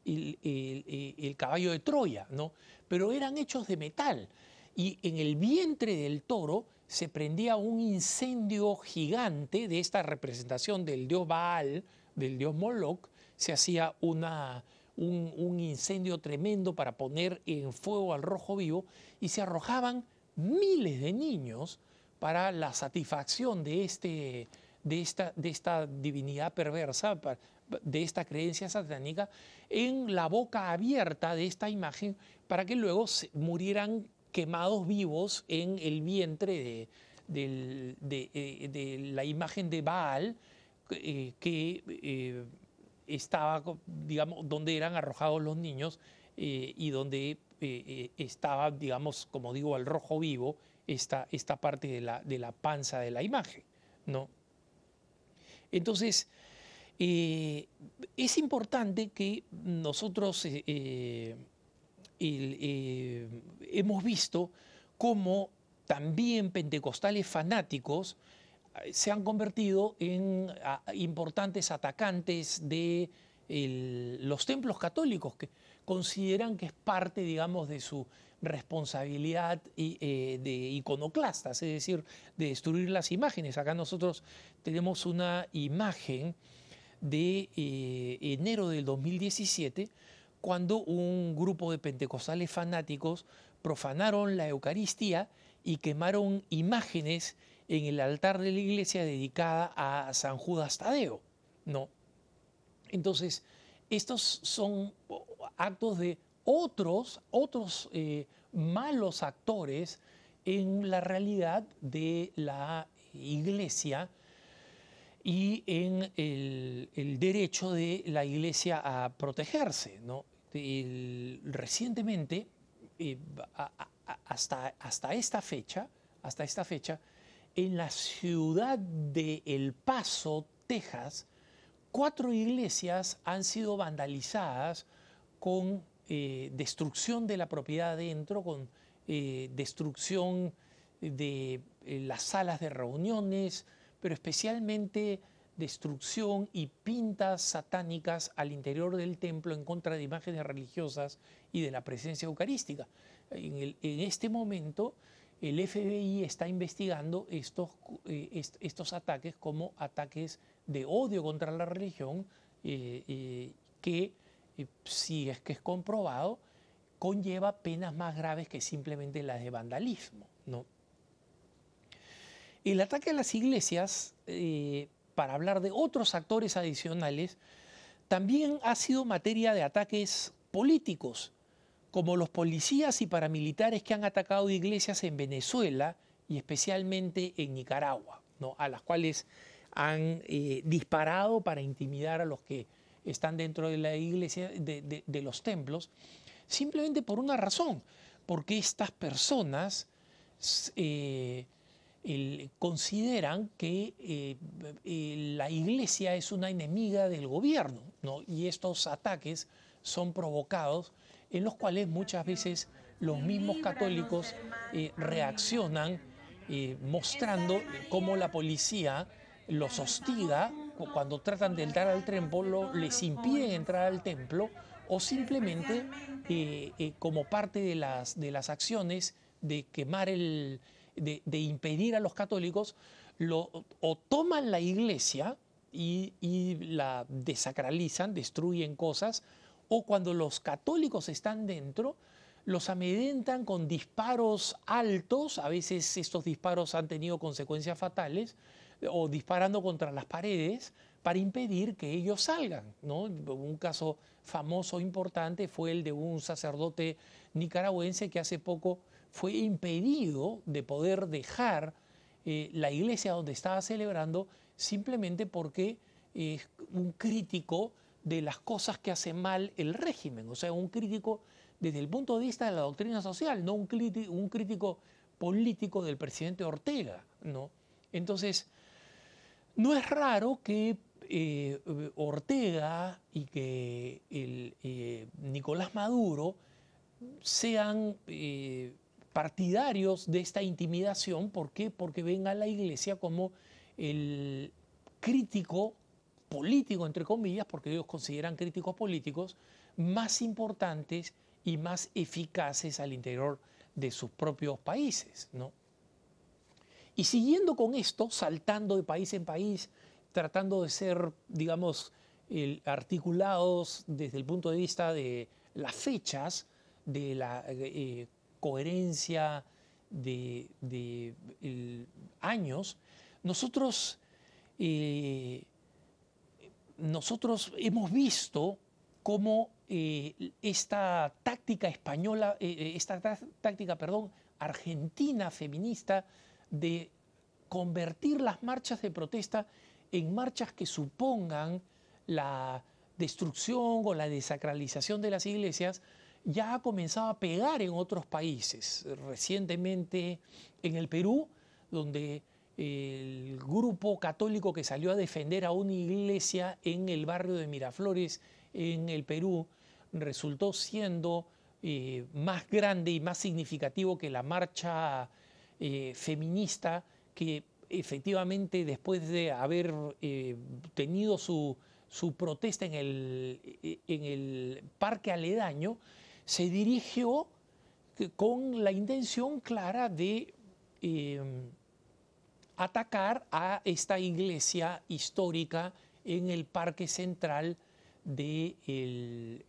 mm, el, caballo de Troya, ¿no? pero eran hechos de metal. Y en el vientre del toro se prendía un incendio gigante de esta representación del dios Baal, del dios Moloch, se hacía una, un, un, incendio tremendo para poner en fuego al rojo vivo y se arrojaban miles de niños para la satisfacción de, este, de, esta, de esta divinidad perversa, de esta creencia satánica en la boca abierta de esta imagen para que luego murieran quemados vivos en el vientre de, eh, la imagen de Baal eh, que eh, estaba, digamos, donde eran arrojados los niños y donde estaba, digamos, como digo, al rojo vivo esta, esta parte de la, de la panza de la imagen, ¿no? Entonces, eh, es importante que nosotros eh, eh, hemos visto cómo también pentecostales fanáticos se han convertido en importantes atacantes de los templos católicos, que consideran que es parte, digamos, de su responsabilidad de iconoclastas, es decir, de destruir las imágenes. Acá nosotros tenemos una imagen de eh, enero del 2017, cuando un grupo de pentecostales fanáticos profanaron la Eucaristía y quemaron imágenes en el altar de la iglesia dedicada a San Judas Tadeo. ¿no? Entonces, estos son actos de otros, otros eh, malos actores en la realidad de la iglesia y en el, derecho de la Iglesia a protegerse. ¿no? recientemente, eh, hasta, hasta esta fecha, hasta esta fecha en la ciudad de El Paso, Texas, cuatro iglesias han sido vandalizadas con eh, destrucción de la propiedad adentro, con eh, destrucción de las salas de reuniones, pero especialmente destrucción y pintas satánicas al interior del templo en contra de imágenes religiosas y de la presencia eucarística. En, este momento, el FBI está investigando estos, estos ataques como ataques de odio contra la religión eh, eh, que, eh, si es que es comprobado, conlleva penas más graves que simplemente las de vandalismo. ¿no? El ataque a las iglesias, para hablar de otros actores adicionales, también ha sido materia de ataques políticos, como los policías y paramilitares que han atacado iglesias en Venezuela y especialmente en Nicaragua, ¿no? a las cuales han eh, disparado para intimidar a los que están dentro de la iglesia, de, los templos, simplemente por una razón, porque estas personas eh, consideran que eh, la iglesia es una enemiga del gobierno, y estos ataques son provocados en los cuales muchas veces los mismos católicos reaccionan mostrando cómo la policía los hostiga cuando tratan de entrar al templo, les impiden entrar al templo o simplemente eh, eh, como parte de las, de las acciones de quemar el, de, impedir a los católicos, lo, o toman la iglesia y, la desacralizan, destruyen cosas, o cuando los católicos están dentro, los amedrentan con disparos altos, a veces estos disparos han tenido consecuencias fatales, o disparando contra las paredes para impedir que ellos salgan. ¿no? Un caso famoso, importante, fue el de un sacerdote nicaragüense que hace poco fue impedido de poder dejar eh, la iglesia donde estaba celebrando simplemente porque es un crítico de las cosas que hace mal el régimen, o sea, un crítico desde el punto de vista de la doctrina social, no un crítico, político del presidente Ortega. ¿no? Entonces, no es raro que eh, Ortega y que eh, Nicolás Maduro sean eh, partidarios de esta intimidación. ¿Por qué? Porque ven a la iglesia como el crítico político, entre comillas, porque ellos consideran críticos políticos, más importantes y más eficaces al interior de sus propios países. ¿no? Y siguiendo con esto, saltando de país en país, tratando de ser, digamos, articulados desde el punto de vista de las fechas, de la eh, coherencia de, años, nosotros, eh, nosotros hemos visto cómo eh, esta táctica española, esta táctica, perdón, argentina feminista, de convertir las marchas de protesta en marchas que supongan la destrucción o la desacralización de las iglesias, ya ha comenzado a pegar en otros países. Recientemente en el Perú, donde el grupo católico que salió a defender a una iglesia en el barrio de Miraflores, en el Perú, resultó siendo eh, más grande y más significativo que la marcha eh, feminista que efectivamente después de haber eh, tenido su, protesta en el, en el parque aledaño, se dirigió con la intención clara de em, atacar a esta iglesia histórica en el parque central de,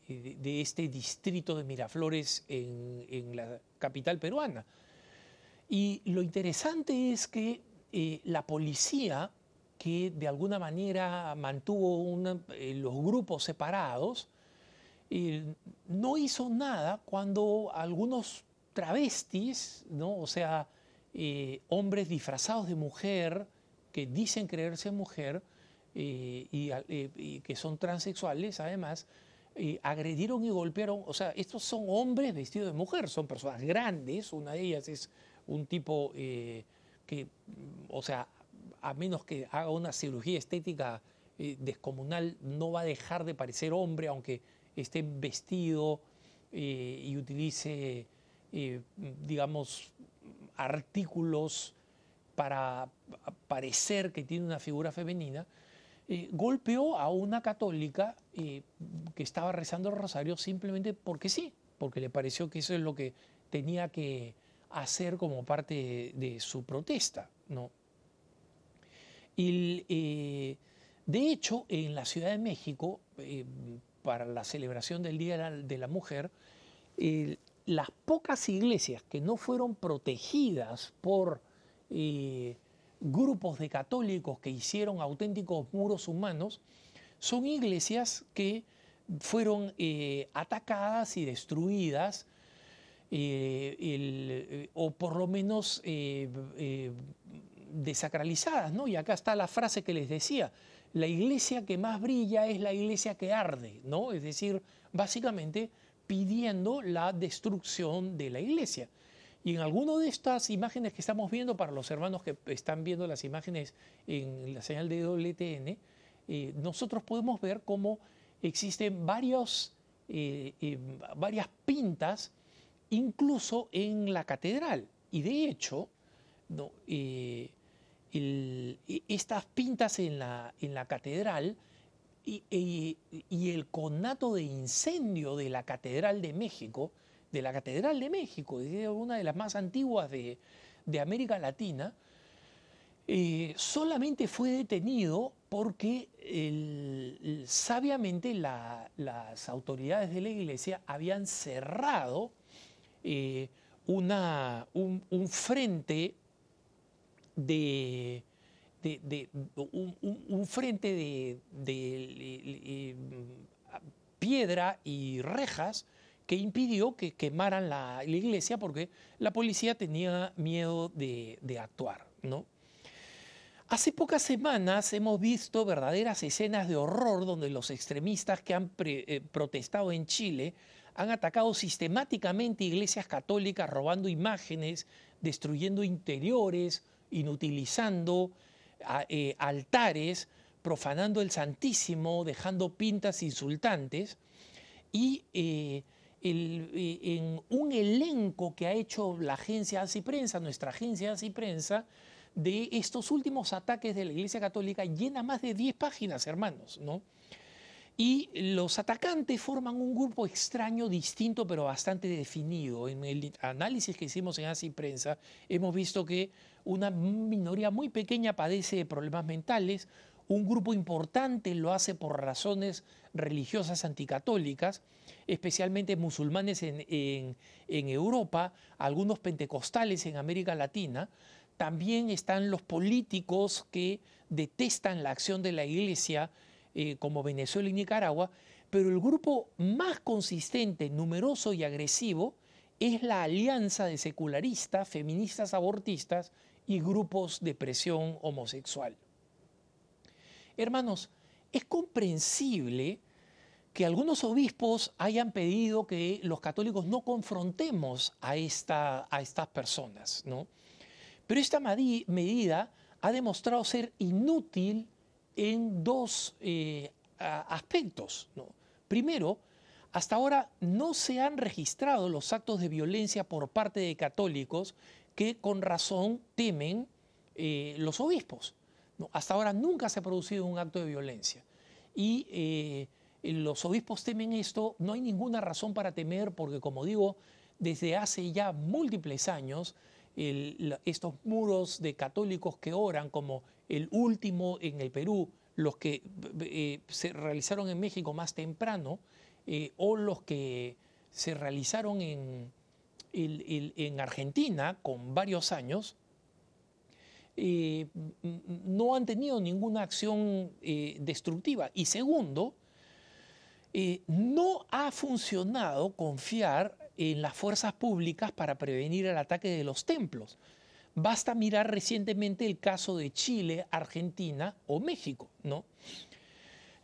de este distrito de Miraflores en la capital peruana. Y lo interesante es que eh, la policía, que de alguna manera mantuvo eh, los grupos separados, eh, no hizo nada cuando algunos travestis, ¿no? o sea, hombres disfrazados de mujer, que dicen creerse mujer y, y, que son transexuales, además, agredieron y golpearon, o sea, estos son hombres vestidos de mujer, son personas grandes, una de ellas es un tipo eh, que, o sea, a menos que haga una cirugía estética eh, descomunal, no va a dejar de parecer hombre, aunque esté vestido eh, y utilice, eh, digamos, artículos para parecer que tiene una figura femenina, golpeó a una católica que estaba rezando el rosario simplemente porque sí, porque le pareció que eso es lo que tenía que hacer como parte de, su protesta. ¿no? Y, eh, de hecho, en la Ciudad de México, eh, para la celebración del Día de la Mujer, las pocas iglesias que no fueron protegidas por eh, grupos de católicos que hicieron auténticos muros humanos, son iglesias que fueron atacadas y destruidas eh, eh, o por lo menos eh, desacralizadas, ¿no? Y acá está la frase que les decía, la iglesia que más brilla es la iglesia que arde, ¿no? Es decir, básicamente pidiendo la destrucción de la iglesia. Y en alguna de estas imágenes que estamos viendo, para los hermanos que están viendo las imágenes en la señal de WTN, nosotros podemos ver cómo existen varios, varias pintas incluso en la catedral. Y de hecho, eh, e, estas pintas en la, en la catedral y, el conato de incendio de la Catedral de México, de la Catedral de México, una de las más antiguas de, América Latina, eh, solamente fue detenido porque sabiamente las autoridades de la iglesia habían cerrado eh, una, un, frente de, un, frente de, eh, piedra y rejas que impidió que quemaran la, iglesia porque la policía tenía miedo de, actuar. ¿no? Hace pocas semanas hemos visto verdaderas escenas de horror donde los extremistas que han eh, protestado en Chile han atacado sistemáticamente iglesias católicas, robando imágenes, destruyendo interiores, inutilizando eh, altares, profanando el Santísimo, dejando pintas insultantes. Y eh, eh, en un elenco que ha hecho la agencia ASI Prensa, nuestra agencia ASI Prensa, de estos últimos ataques de la Iglesia Católica llena más de 10 páginas, hermanos, ¿no? Y los atacantes forman un grupo extraño, distinto, pero bastante definido. En el análisis que hicimos en ASI Prensa, hemos visto que una minoría muy pequeña padece de problemas mentales, un grupo importante lo hace por razones religiosas anticatólicas, especialmente musulmanes en, en, Europa, algunos pentecostales en América Latina. También están los políticos que detestan la acción de la Iglesia eh, como Venezuela y Nicaragua, pero el grupo más consistente, numeroso y agresivo es la alianza de secularistas, feministas abortistas y grupos de presión homosexual. Hermanos, es comprensible que algunos obispos hayan pedido que los católicos no confrontemos a, esta, a estas personas, ¿no? Pero esta medida ha demostrado ser inútil en dos eh, aspectos. Primero, hasta ahora no se han registrado los actos de violencia por parte de católicos que con razón temen eh, los obispos. Hasta ahora nunca se ha producido un acto de violencia. Y eh, los obispos temen esto, no hay ninguna razón para temer porque, como digo, desde hace ya múltiples años, estos muros de católicos que oran como el último en el Perú, los que eh, se realizaron en México más temprano, eh, o los que se realizaron en, en Argentina con varios años, eh, no han tenido ninguna acción destructiva. Y segundo, no ha funcionado confiar en las fuerzas públicas para prevenir el ataque de los templos. Basta mirar recientemente el caso de Chile, Argentina o México, ¿no?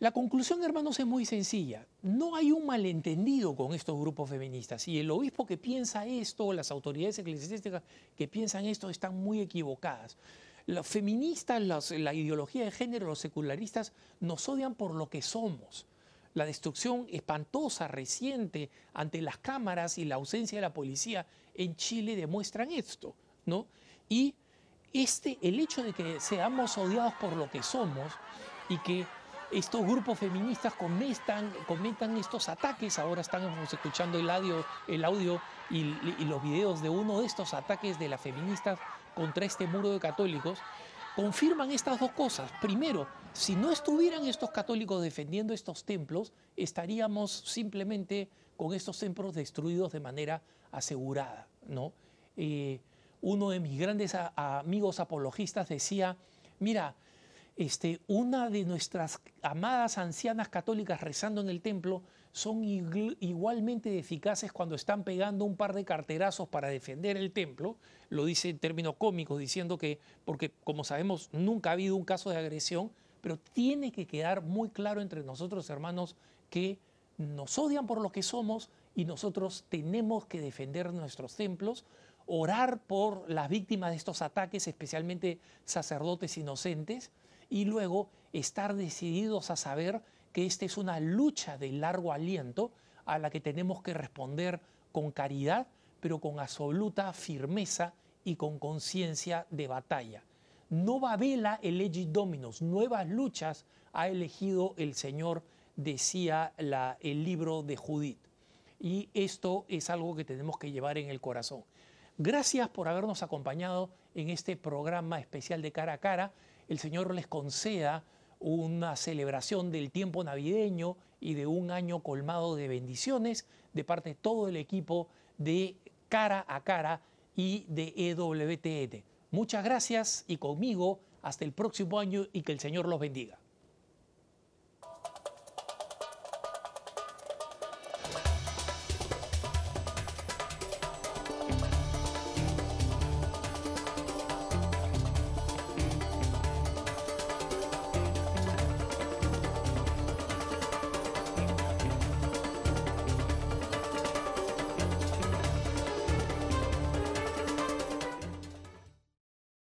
La conclusión, hermanos, es muy sencilla. No hay un malentendido con estos grupos feministas. Y el obispo que piensa esto, las autoridades eclesiásticas que piensan esto, están muy equivocadas. Los feministas, la ideología de género, los secularistas, nos odian por lo que somos. La destrucción espantosa, reciente, ante las cámaras y la ausencia de la policía en Chile demuestran esto, ¿no? Y este, el hecho de que seamos odiados por lo que somos y que estos grupos feministas comentan estos ataques, ahora estamos escuchando el audio, el audio y, y los videos de uno de estos ataques de las feministas contra este muro de católicos, confirman estas dos cosas. Primero, si no estuvieran estos católicos defendiendo estos templos, estaríamos simplemente con estos templos destruidos de manera asegurada. ¿no? Eh, uno de mis grandes amigos apologistas decía, mira, este, una de nuestras amadas ancianas católicas rezando en el templo son igualmente eficaces cuando están pegando un par de carterazos para defender el templo, lo dice en términos cómicos, diciendo que, porque como sabemos nunca ha habido un caso de agresión, pero tiene que quedar muy claro entre nosotros, hermanos, que nos odian por lo que somos y nosotros tenemos que defender nuestros templos, orar por las víctimas de estos ataques, especialmente sacerdotes inocentes, y luego estar decididos a saber que esta es una lucha de largo aliento a la que tenemos que responder con caridad, pero con absoluta firmeza y con conciencia de batalla. No vela el legit dominus, nuevas luchas ha elegido el Señor, decía el libro de Judith. Y esto es algo que tenemos que llevar en el corazón. Gracias por habernos acompañado en este programa especial de cara a cara. El Señor les conceda una celebración del tiempo navideño y de un año colmado de bendiciones de parte de todo el equipo de cara a cara y de EWTN. Muchas gracias y conmigo hasta el próximo año y que el Señor los bendiga.